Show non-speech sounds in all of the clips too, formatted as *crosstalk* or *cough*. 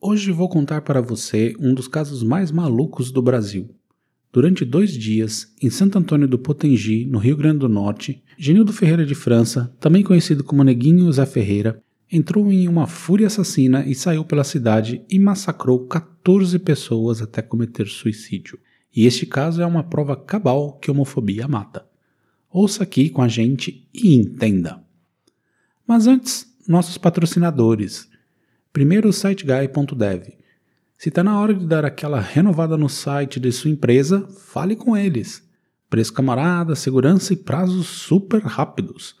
Hoje vou contar para você um dos casos mais malucos do Brasil. Durante dois dias, em Santo Antônio do Potengi, no Rio Grande do Norte, Genildo Ferreira de França, também conhecido como Neguinho Zé Ferreira, entrou em uma fúria assassina e saiu pela cidade e massacrou 14 pessoas até cometer suicídio. E este caso é uma prova cabal que homofobia mata. Ouça aqui com a gente e entenda. Mas antes, nossos patrocinadores. Primeiro siteguy.dev. Se está na hora de dar aquela renovada no site de sua empresa, fale com eles. Preço camarada, segurança e prazos super rápidos.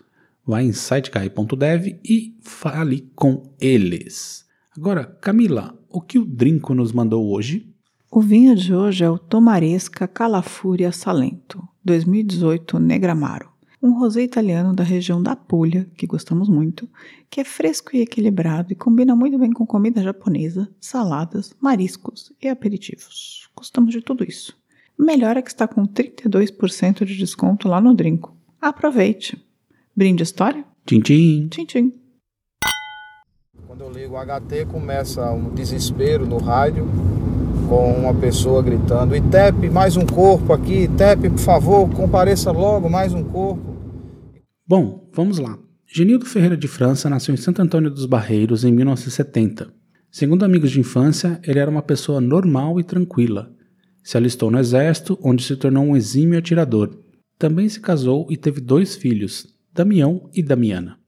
Vá em siteguy.dev e fale com eles. Agora, Camila, o que o Drinco nos mandou hoje? O vinho de hoje é o Tomaresca Calafúria Salento, 2018 Negramaro um rosé italiano da região da Puglia, que gostamos muito, que é fresco e equilibrado e combina muito bem com comida japonesa, saladas, mariscos e aperitivos. Gostamos de tudo isso. Melhor é que está com 32% de desconto lá no Drinco. Aproveite! Brinde história? Tchim, tchim. Tchim, tchim. Quando eu ligo o HT, começa um desespero no rádio com uma pessoa gritando: ITEP, mais um corpo aqui, ITEP, por favor, compareça logo, mais um corpo. Bom, vamos lá. Genildo Ferreira de França nasceu em Santo Antônio dos Barreiros em 1970. Segundo amigos de infância, ele era uma pessoa normal e tranquila. Se alistou no exército, onde se tornou um exímio atirador. Também se casou e teve dois filhos, Damião e Damiana.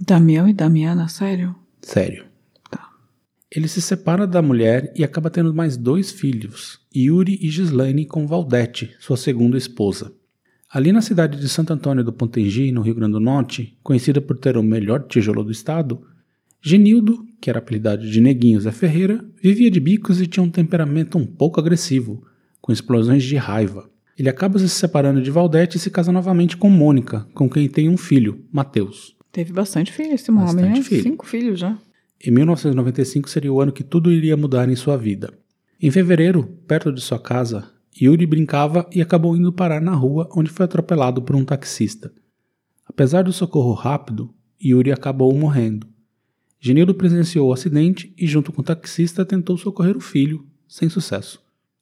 Damião e Damiana, sério? Sério. Ele se separa da mulher e acaba tendo mais dois filhos, Yuri e Gislaine, com Valdete, sua segunda esposa. Ali na cidade de Santo Antônio do Potengi, no Rio Grande do Norte, conhecida por ter o melhor tijolo do estado, Genildo, que era apelidado de Neguinho Zé Ferreira, vivia de bicos e tinha um temperamento um pouco agressivo, com explosões de raiva. Ele acaba se separando de Valdete e se casa novamente com Mônica, com quem tem um filho, Mateus. Teve bastante filho esse homem, né? filho. Cinco filhos já. Em 1995 seria o ano que tudo iria mudar em sua vida. Em fevereiro, perto de sua casa, Yuri brincava e acabou indo parar na rua onde foi atropelado por um taxista. Apesar do socorro rápido, Yuri acabou morrendo. Genildo presenciou o acidente e, junto com o taxista, tentou socorrer o filho, sem sucesso.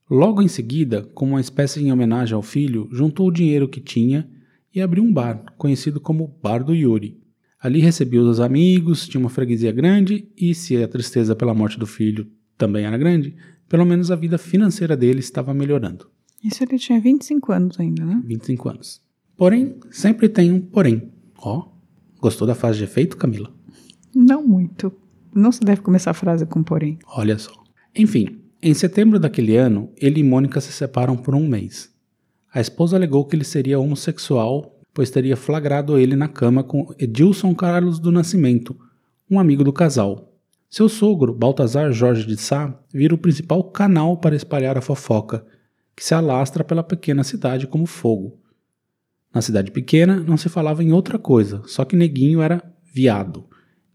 Logo em seguida, como uma espécie de homenagem ao filho, juntou o dinheiro que tinha e abriu um bar, conhecido como Bar do Yuri. Ali recebia os amigos, tinha uma freguesia grande e, se a tristeza pela morte do filho também era grande, pelo menos a vida financeira dele estava melhorando. Isso ele tinha 25 anos ainda, né? 25 anos. Porém, sempre tem um porém. Ó, oh, gostou da fase de efeito, Camila? Não muito. Não se deve começar a frase com porém. Olha só. Enfim, em setembro daquele ano, ele e Mônica se separam por um mês. A esposa alegou que ele seria homossexual pois teria flagrado ele na cama com Edilson Carlos do Nascimento, um amigo do casal. Seu sogro, Baltazar Jorge de Sá, vira o principal canal para espalhar a fofoca, que se alastra pela pequena cidade como fogo. Na cidade pequena não se falava em outra coisa, só que Neguinho era viado.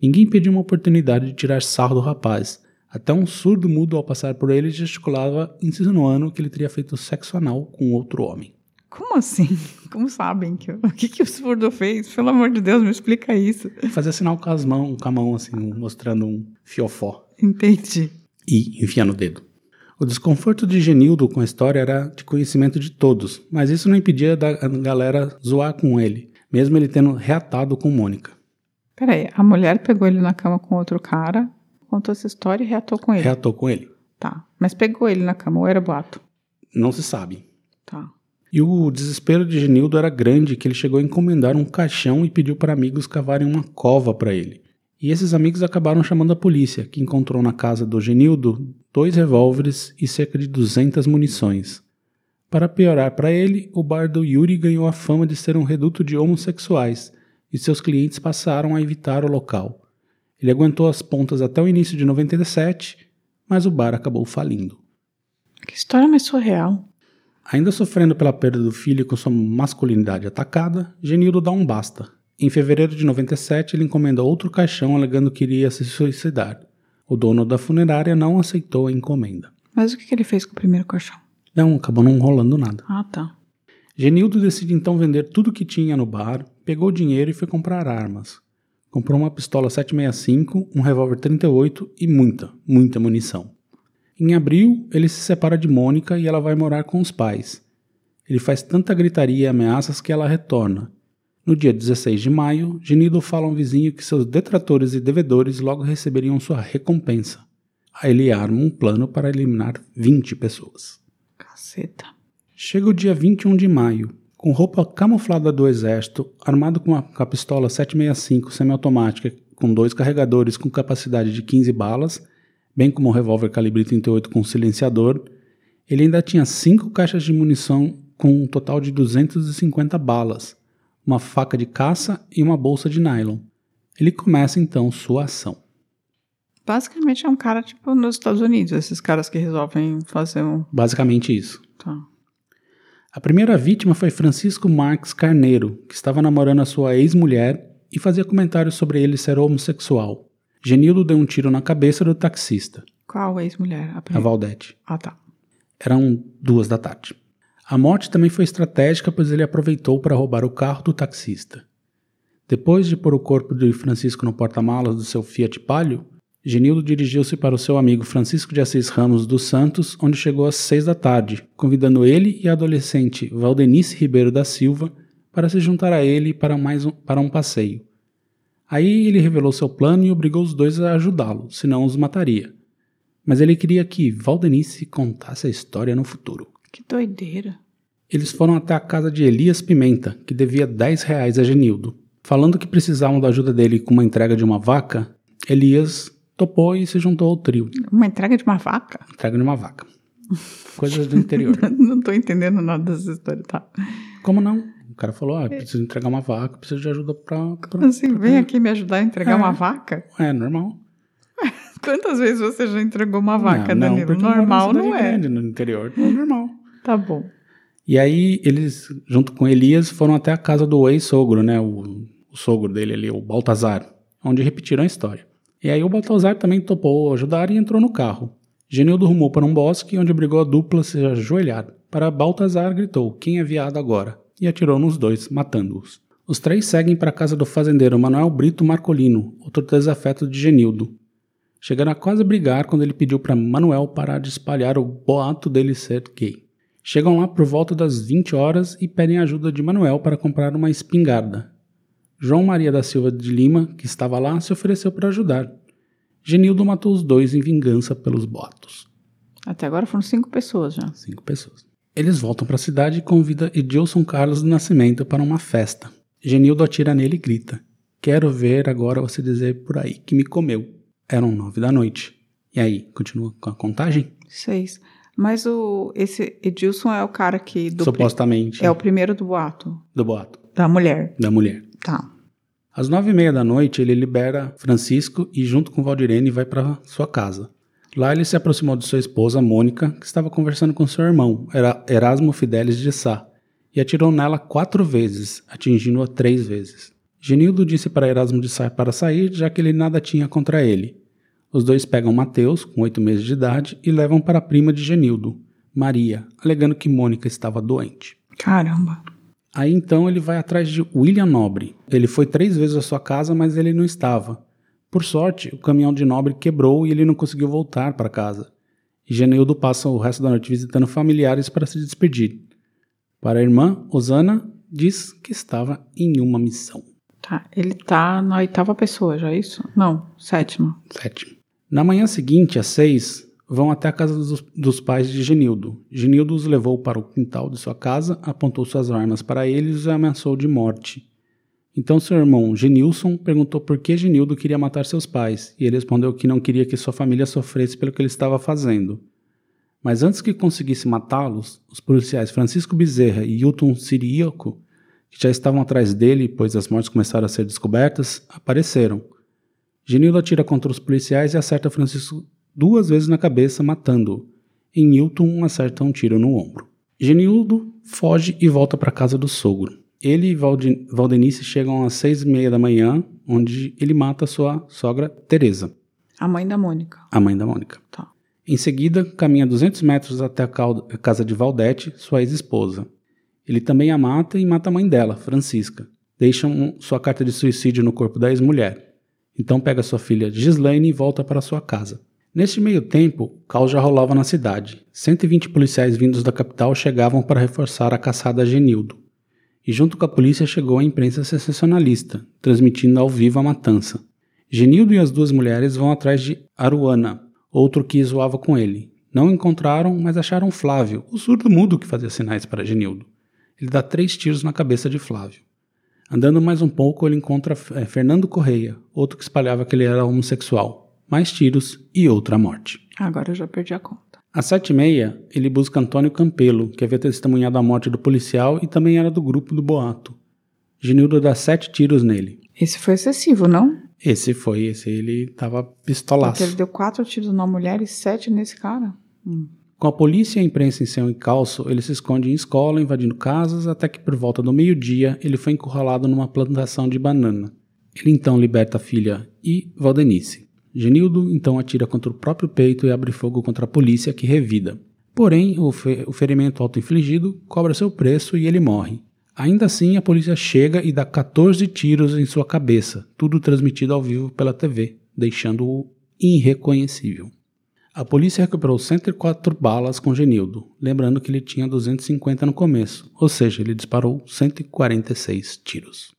Ninguém pediu uma oportunidade de tirar sarro do rapaz. Até um surdo mudo ao passar por ele gesticulava, insinuando que ele teria feito sexo anal com outro homem. Como assim? *laughs* Como sabem? Que, o que, que o surdo fez? Pelo amor de Deus, me explica isso. Fazer sinal com as mãos, com a mão, assim, mostrando um fiofó. Entendi. E enfiando o dedo. O desconforto de Genildo com a história era de conhecimento de todos, mas isso não impedia da galera zoar com ele, mesmo ele tendo reatado com Mônica. Peraí, a mulher pegou ele na cama com outro cara, contou essa história e reatou com ele. Reatou com ele. Tá, mas pegou ele na cama ou era boato? Não se sabe. Tá. E o desespero de Genildo era grande que ele chegou a encomendar um caixão e pediu para amigos cavarem uma cova para ele. E esses amigos acabaram chamando a polícia, que encontrou na casa do Genildo dois revólveres e cerca de 200 munições. Para piorar para ele, o bar do Yuri ganhou a fama de ser um reduto de homossexuais e seus clientes passaram a evitar o local. Ele aguentou as pontas até o início de 97, mas o bar acabou falindo. Que história mais surreal. Ainda sofrendo pela perda do filho e com sua masculinidade atacada, Genildo dá um basta. Em fevereiro de 97, ele encomenda outro caixão alegando que iria se suicidar. O dono da funerária não aceitou a encomenda. Mas o que que ele fez com o primeiro caixão? Não, acabou não rolando nada. Ah, tá. Genildo decide então vender tudo que tinha no bar, pegou o dinheiro e foi comprar armas. Comprou uma pistola 765, um revólver 38 e muita, muita munição. Em abril, ele se separa de Mônica e ela vai morar com os pais. Ele faz tanta gritaria e ameaças que ela retorna. No dia 16 de maio, Genildo fala a um vizinho que seus detratores e devedores logo receberiam sua recompensa. Aí ele arma um plano para eliminar 20 pessoas. Caceta. Chega o dia 21 de maio, com roupa camuflada do exército, armado com a, com a pistola 765 semiautomática com dois carregadores com capacidade de 15 balas, bem como um revólver calibre 38 com silenciador, ele ainda tinha cinco caixas de munição com um total de 250 balas, uma faca de caça e uma bolsa de nylon. Ele começa então sua ação. Basicamente é um cara tipo nos Estados Unidos, esses caras que resolvem fazer um. Basicamente isso. Tá. A primeira vítima foi Francisco Marques Carneiro, que estava namorando a sua ex-mulher e fazia comentários sobre ele ser homossexual. Genildo deu um tiro na cabeça do taxista, Qual ex-mulher? A a. Valdete. Ah, tá. Eram duas da tarde. A morte também foi estratégica, pois ele aproveitou para roubar o carro do taxista. Depois de pôr o corpo de Francisco no porta-malas do seu Fiat Palio, Genildo dirigiu-se para o seu amigo Francisco de Assis Ramos dos Santos, onde chegou às seis da tarde, convidando ele e a adolescente Valdenice Ribeiro da Silva para se juntar a ele para, mais um, para um passeio. Aí ele revelou seu plano e obrigou os dois a ajudá-lo, senão os mataria. Mas ele queria que Valdenice contasse a história no futuro. Que doideira. Eles foram até a casa de Elias Pimenta, que devia 10 reais a Genildo. Falando que precisavam da ajuda dele com uma entrega de uma vaca, Elias topou e se juntou ao trio. Uma entrega de uma vaca? Entrega de uma vaca. Coisas do interior. *laughs* Não tô entendendo nada dessa história, tá? Como não? O cara falou, ah, preciso entregar uma vaca, preciso de ajuda pra... pra Assim, pra- vem aqui me ajudar a entregar É. uma vaca? É, normal. *laughs* Quantas vezes você já entregou uma vaca, não, não, Danilo? moro Normal não é. grande, no interior, não é normal. Tá bom. E aí eles, junto com Elias, foram até a casa do ex-sogro, né? O, o sogro dele ali, o Baltazar, onde repetiram a história. E aí o Baltazar também topou ajudar e entrou no carro. Genildo rumou para um bosque, onde brigou a dupla se ajoelhar. Para Baltazar gritou, quem é viado agora? E atirou nos dois, matando-os. Os três seguem para a casa do fazendeiro Manuel Brito Marcolino, outro desafeto de Genildo. Chegaram a quase brigar quando ele pediu para Manuel parar de espalhar o boato dele ser gay. Chegam lá por volta das 20 horas e pedem ajuda de Manuel para comprar uma espingarda. João Maria da Silva de Lima, que estava lá, se ofereceu para ajudar. Genildo matou os dois em vingança pelos boatos. Até agora foram cinco pessoas já. Cinco pessoas. Eles voltam para a cidade e convida Edilson Carlos do Nascimento para uma festa. Genildo atira nele e grita: Quero ver agora você dizer por aí que me comeu. Eram nove da noite. E aí, continua com a contagem? Seis. Mas o, esse Edilson é o cara que... Do Supostamente. É o primeiro do boato. do boato. Da mulher. Da mulher. Tá. Às nove e meia da noite, ele libera Francisco e, junto com Valdirene, vai para sua casa. Lá, ele se aproximou de sua esposa, Mônica, que estava conversando com seu irmão, Era- Erasmo Fidelis de Sá, e atirou nela quatro vezes, atingindo-a três vezes. Genildo disse para Erasmo de Sá para sair, já que ele nada tinha contra ele. Os dois pegam Mateus, com oito meses de idade, e levam para a prima de Genildo, Maria, alegando que Mônica estava doente. Caramba. Aí então ele vai atrás de William Nobre. Ele foi três vezes à sua casa, mas ele não estava. Por sorte, o caminhão de Nobre quebrou e ele não conseguiu voltar para casa. E Genildo passa o resto da noite visitando familiares para se despedir. Para a irmã, Osana diz que estava em uma missão. Tá. Ele tá na oitava pessoa, já é isso? Não, sétima. Sétimo. Na manhã seguinte, às seis, vão até a casa dos, dos pais de Genildo. Genildo os levou para o quintal de sua casa, apontou suas armas para eles e os ameaçou de morte. Então seu irmão, Genilson, perguntou por que Genildo queria matar seus pais, e ele respondeu que não queria que sua família sofresse pelo que ele estava fazendo. Mas antes que conseguisse matá-los, os policiais Francisco Bezerra e Hilton Sirioco, que já estavam atrás dele, pois as mortes começaram a ser descobertas, apareceram. Genildo atira contra os policiais e acerta Francisco duas vezes na cabeça, matando-o. e Newton acerta um tiro no ombro. Genildo foge e volta para casa do sogro. Ele e Valde- Valdenice chegam às seis e meia da manhã, onde ele mata sua sogra Teresa, A mãe da Mônica. a mãe da Mônica. Tá. Em seguida, caminha 200 metros até a casa de Valdete, sua ex-esposa. Ele também a mata e mata a mãe dela, Francisca. Deixam sua carta de suicídio no corpo da ex-mulher. Então pega sua filha Gislaine e volta para sua casa. Neste meio tempo, o caos já rolava na cidade. 120 policiais vindos da capital chegavam para reforçar a caçada a Genildo. E junto com a polícia chegou a imprensa sensacionalista, transmitindo ao vivo a matança. Genildo e as duas mulheres vão atrás de Aruana, outro que zoava com ele. Não encontraram, mas acharam Flávio, o surdo mudo que fazia sinais para Genildo. Ele dá três tiros na cabeça de Flávio. Andando mais um pouco, ele encontra eh, Fernando Correia, outro que espalhava que ele era homossexual. Mais tiros e outra morte. Agora eu já perdi a conta. Às sete e meia, ele busca Antônio Campelo, que havia testemunhado a morte do policial e também era do grupo do boato. Genildo dá sete tiros nele. Esse foi excessivo, não? Esse foi, esse ele tava Porque pistolaço. ele deu quatro tiros numa mulher e sete nesse cara. Hum. Com a polícia e a imprensa em seu encalço, ele se esconde em escola, invadindo casas, até que por volta do meio-dia ele foi encurralado numa plantação de banana. Ele então liberta a filha e Valdenice. Genildo então atira contra o próprio peito e abre fogo contra a polícia, que revida. Porém, o, fe- o ferimento auto-infligido cobra seu preço e ele morre. Ainda assim, a polícia chega e dá 14 tiros em sua cabeça, tudo transmitido ao vivo pela TV, deixando-o irreconhecível. A polícia recuperou 104 balas com Genildo, lembrando que ele tinha 250 no começo, ou seja, ele disparou 146 tiros.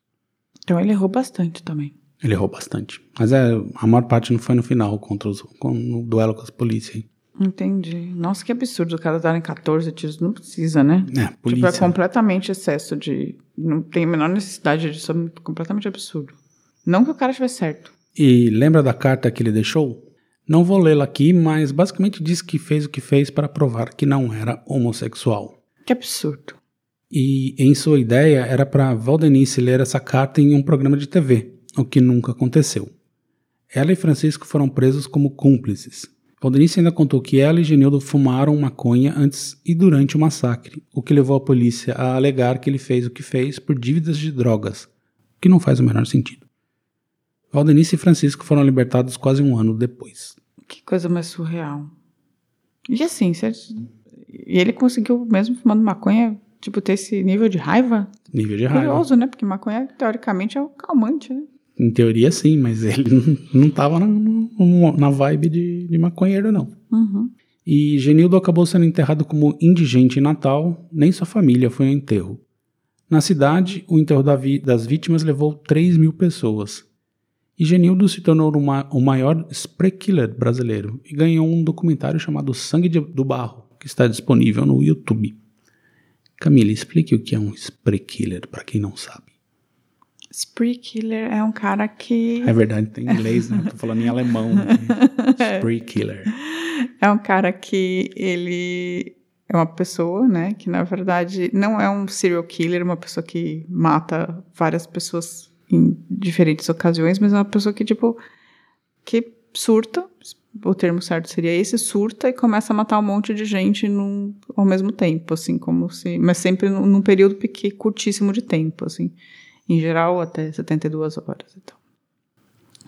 Então ele errou bastante também. Ele errou bastante. Mas é, a maior parte não foi no final, contra os, com- no duelo com as polícias. Entendi. Nossa, que absurdo. O cara darem 14 tiros. Não precisa, né? É, Tipo, polícia. é completamente excesso de. Não tem a menor necessidade disso. É completamente absurdo. Não que o cara estivesse certo. E lembra da carta que ele deixou? Não vou lê-la aqui, mas basicamente diz que fez o que fez para provar que não era homossexual. Que absurdo. E em sua ideia era para Valdenice ler essa carta em um programa de TV, o que nunca aconteceu. Ela e Francisco foram presos como cúmplices. Valdenice ainda contou que ela e Genildo fumaram maconha antes e durante o massacre, o que levou a polícia a alegar que ele fez o que fez por dívidas de drogas, o que não faz o menor sentido. Valdenice e Francisco foram libertados quase um ano depois. Que coisa mais surreal. E assim, ele- e ele conseguiu, mesmo fumando maconha, tipo, ter esse nível de raiva? Nível de raiva. Curioso, né? Porque maconha, teoricamente, é um calmante, né? Em teoria, sim, mas *laughs* ele não, não tava na, na vibe de, de maconheiro, não. Uhum. E Genildo acabou sendo enterrado como indigente em Natal, nem sua família foi ao enterro. Na cidade, o enterro da vi- das vítimas levou 3 mil pessoas. E Genildo se tornou o ma- o maior spray killer brasileiro e ganhou um documentário chamado Sangue de- do Barro, que está disponível no YouTube. Camila, explique o que é um spray killer para quem não sabe. Spree Killer é um cara que. É verdade, tem inglês, né? Tô falando em alemão. aqui. *laughs* Spree killer. É um cara que ele é uma pessoa, né? Que na verdade não é um serial killer, uma pessoa que mata várias pessoas em diferentes ocasiões, mas é uma pessoa que, tipo, que surta. O termo certo seria esse, surta e começa a matar um monte de gente num, ao mesmo tempo, assim, como se. Mas sempre num, num período pequ- curtíssimo de tempo, assim. Em geral, até 72 horas. Então.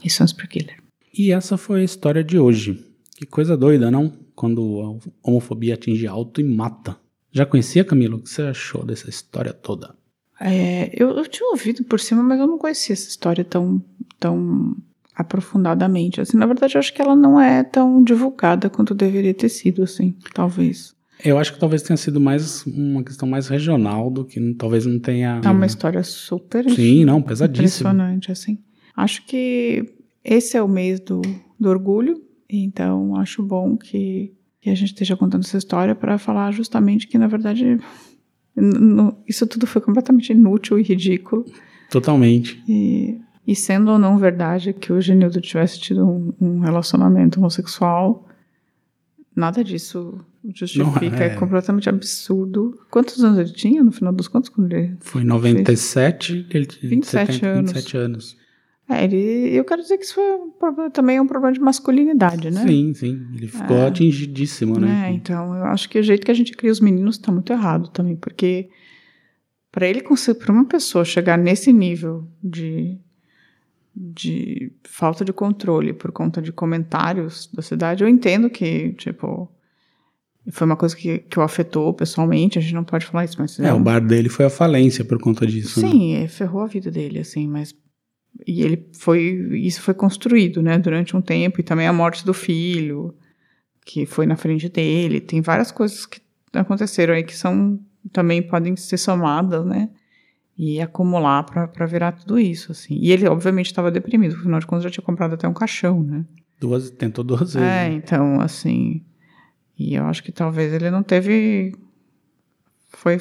Isso é um killer. E essa foi a história de hoje. Que coisa doida, não? Quando a homofobia atinge alto e mata. Já conhecia, Camilo? O que você achou dessa história toda? É, eu, eu tinha ouvido por cima, mas eu não conhecia essa história tão, tão aprofundadamente. Assim, na verdade, eu acho que ela não é tão divulgada quanto deveria ter sido, assim, talvez. Eu acho que talvez tenha sido mais uma questão mais regional do que talvez não tenha. É uma história super Sim, não, pesadíssima. impressionante, assim. Acho que esse é o mês do, do orgulho, então acho bom que, que a gente esteja contando essa história para falar justamente que, na verdade, isso tudo foi completamente inútil e ridículo. Totalmente. E, e sendo ou não verdade que o Genildo tivesse tido um, um relacionamento homossexual, nada disso justifica. Não, é. é. completamente absurdo. Quantos anos ele tinha, no final dos contos, quando ele... Foi em 97, ele tinha 27 anos. 27 anos. É, ele, eu quero dizer que isso foi um problema- também é um problema de masculinidade, né? Sim, sim. Ele ficou É. atingidíssimo, né? É, então eu acho que o jeito que a gente cria os meninos tá muito errado também, porque para ele conseguir, para uma pessoa chegar nesse nível de, de falta de controle por conta de comentários da cidade, eu entendo que, tipo, foi uma coisa que, que o afetou pessoalmente, a gente não pode falar isso, mas É, o bar dele foi à falência por conta disso. né? Sim, é, ferrou a vida dele, assim, mas. E ele foi. Isso foi construído, né, durante um tempo, e também a morte do filho, que foi na frente dele. Tem várias coisas que aconteceram aí que são. também podem ser somadas, né? E acumular pra virar tudo isso, assim. E ele, obviamente, estava deprimido, afinal de contas, já tinha comprado até um caixão, né? Duas, tentou duas vezes. É, né? então, assim. E eu acho que talvez ele não teve. Foi.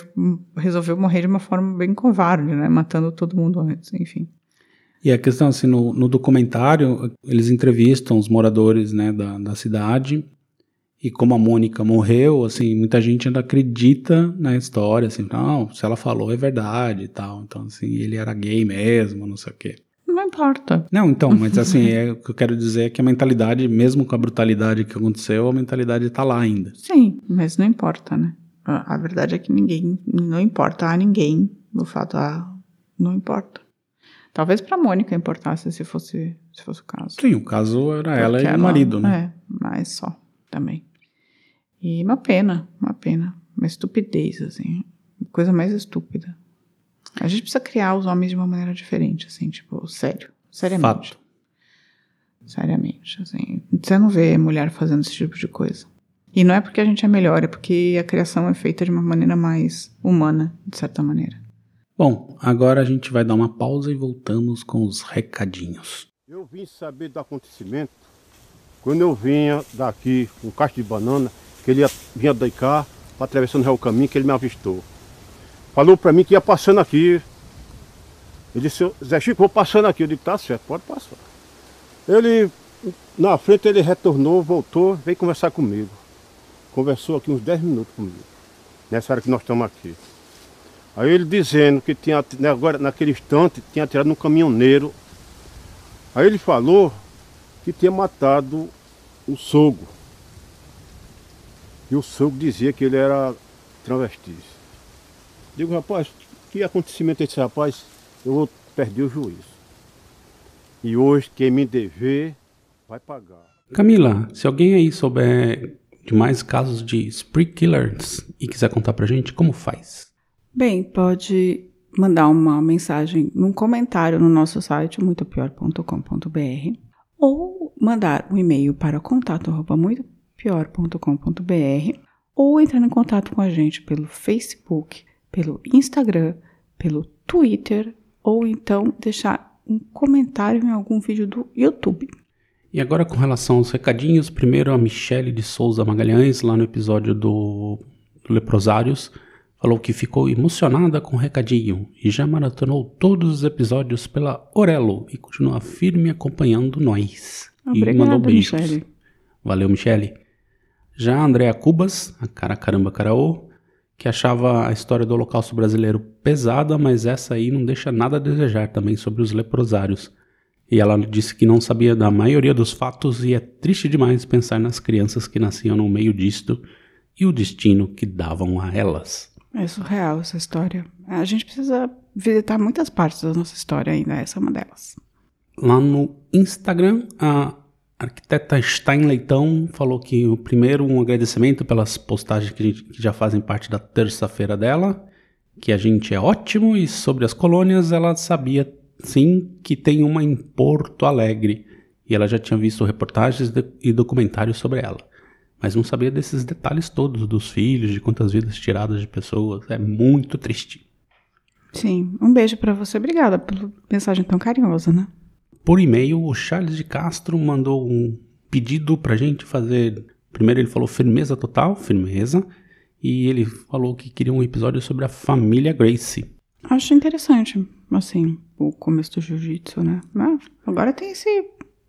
Resolveu morrer de uma forma bem covarde, né? Matando todo mundo antes, enfim. E a questão, assim, no, no documentário, eles entrevistam os moradores, né, da, da cidade. E como a Mônica morreu, assim, muita gente ainda acredita na história, assim, não, se ela falou é verdade e tal. Então, assim, ele era gay mesmo, não sei o quê. Não importa. Não, então, *laughs* mas assim, é, o que eu quero dizer é que a mentalidade, mesmo com a brutalidade que aconteceu, a mentalidade tá lá ainda. Sim, mas não importa, né? A, a verdade é que ninguém. Não importa a ninguém o fato. Ah, não importa. Talvez pra Mônica importasse se fosse, se fosse o caso. Sim, o caso era ela Porque e o marido, né? É, mas só também. E uma pena, uma pena. Uma estupidez, assim. Coisa mais estúpida. A gente precisa criar os homens de uma maneira diferente, assim, tipo, sério. Seriamente. Fato. Seriamente, assim. Você não vê mulher fazendo esse tipo de coisa. E não é porque a gente é melhor, é porque a criação é feita de uma maneira mais humana, de certa maneira. Bom, agora a gente vai dar uma pausa e voltamos com os recadinhos. Eu vim saber do acontecimento quando eu vinha daqui com um caixa de banana, que ele ia, vinha de cá, atravessando o caminho, que ele me avistou. Falou pra mim que ia passando aqui. Ele disse, Zé Chico, vou passando aqui. Eu disse, tá certo, pode passar. Ele, na frente, ele retornou, voltou, veio conversar comigo. Conversou aqui uns 10 minutos comigo, nessa hora que nós estamos aqui. Aí ele dizendo que tinha, né, agora, naquele instante, tinha atirado num caminhoneiro. Aí ele falou que tinha matado o sogro. E o sogro dizia que ele era travesti. Digo, rapaz, que acontecimento é esse rapaz? Eu vou perder o juízo. E hoje, quem me dever, vai pagar. Camila, se alguém aí souber de mais casos de spree killers e quiser contar pra gente, como faz? Bem, pode mandar uma mensagem num comentário no nosso site, muitopior.com.br, ou mandar um e-mail para contato.muitopior.com.br, ou entrar em contato com a gente pelo Facebook, pelo Instagram, pelo Twitter, ou então deixar um comentário em algum vídeo do YouTube. E agora com relação aos recadinhos, primeiro a Michele de Souza Magalhães, lá no episódio do, Leprosários, falou que ficou emocionada com o recadinho e já maratonou todos os episódios pela Orelo e continua firme acompanhando nós. e Obrigada, mandou beijos. Michele. Valeu, Michele. Já a Andrea Cubas, a cara caramba caraô, que achava a história do Holocausto brasileiro pesada, mas essa aí não deixa nada a desejar também sobre os leprosários. E ela disse que não sabia da maioria dos fatos e é triste demais pensar nas crianças que nasciam no meio disto e o destino que davam a elas. É surreal essa história. A gente precisa visitar muitas partes da nossa história ainda, essa é uma delas. Lá no Instagram, a arquiteta Stein Leitão falou que o primeiro um agradecimento pelas postagens que, gente- que já fazem parte da terça-feira dela, que a gente é ótimo e sobre as colônias ela sabia sim que tem uma em Porto Alegre e ela já tinha visto reportagens de- e documentários sobre ela. Mas não sabia desses detalhes todos dos filhos, de quantas vidas tiradas de pessoas. É muito triste. Sim, um beijo pra você. Obrigada pela mensagem tão carinhosa, né? Por e-mail, o Charles de Castro mandou um pedido pra gente fazer. Primeiro ele falou firmeza total, firmeza. E ele falou que queria um episódio sobre a família Grace. Acho interessante, assim, o começo do jiu-jitsu, né? Mas agora tem esse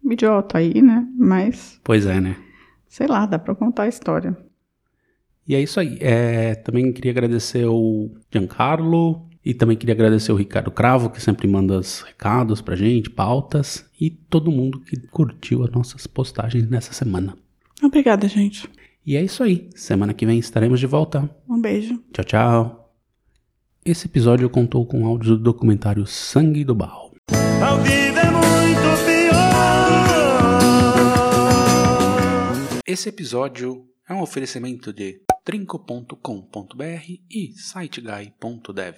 idiota aí, né? Mas, Pois é, né? sei lá, dá pra contar a história. E é isso aí. É, também queria agradecer ao Giancarlo E também queria agradecer o Ricardo Cravo, que sempre manda os recados pra gente, pautas, e todo mundo que curtiu as nossas postagens nessa semana. Obrigada, gente. E é isso aí. Semana que vem estaremos de volta. Um beijo. Tchau, tchau. Esse episódio contou com áudio do documentário Sangue do Barro. A vida é muito pior. Esse episódio é um oferecimento de trinco.com.br e siteguy.dev.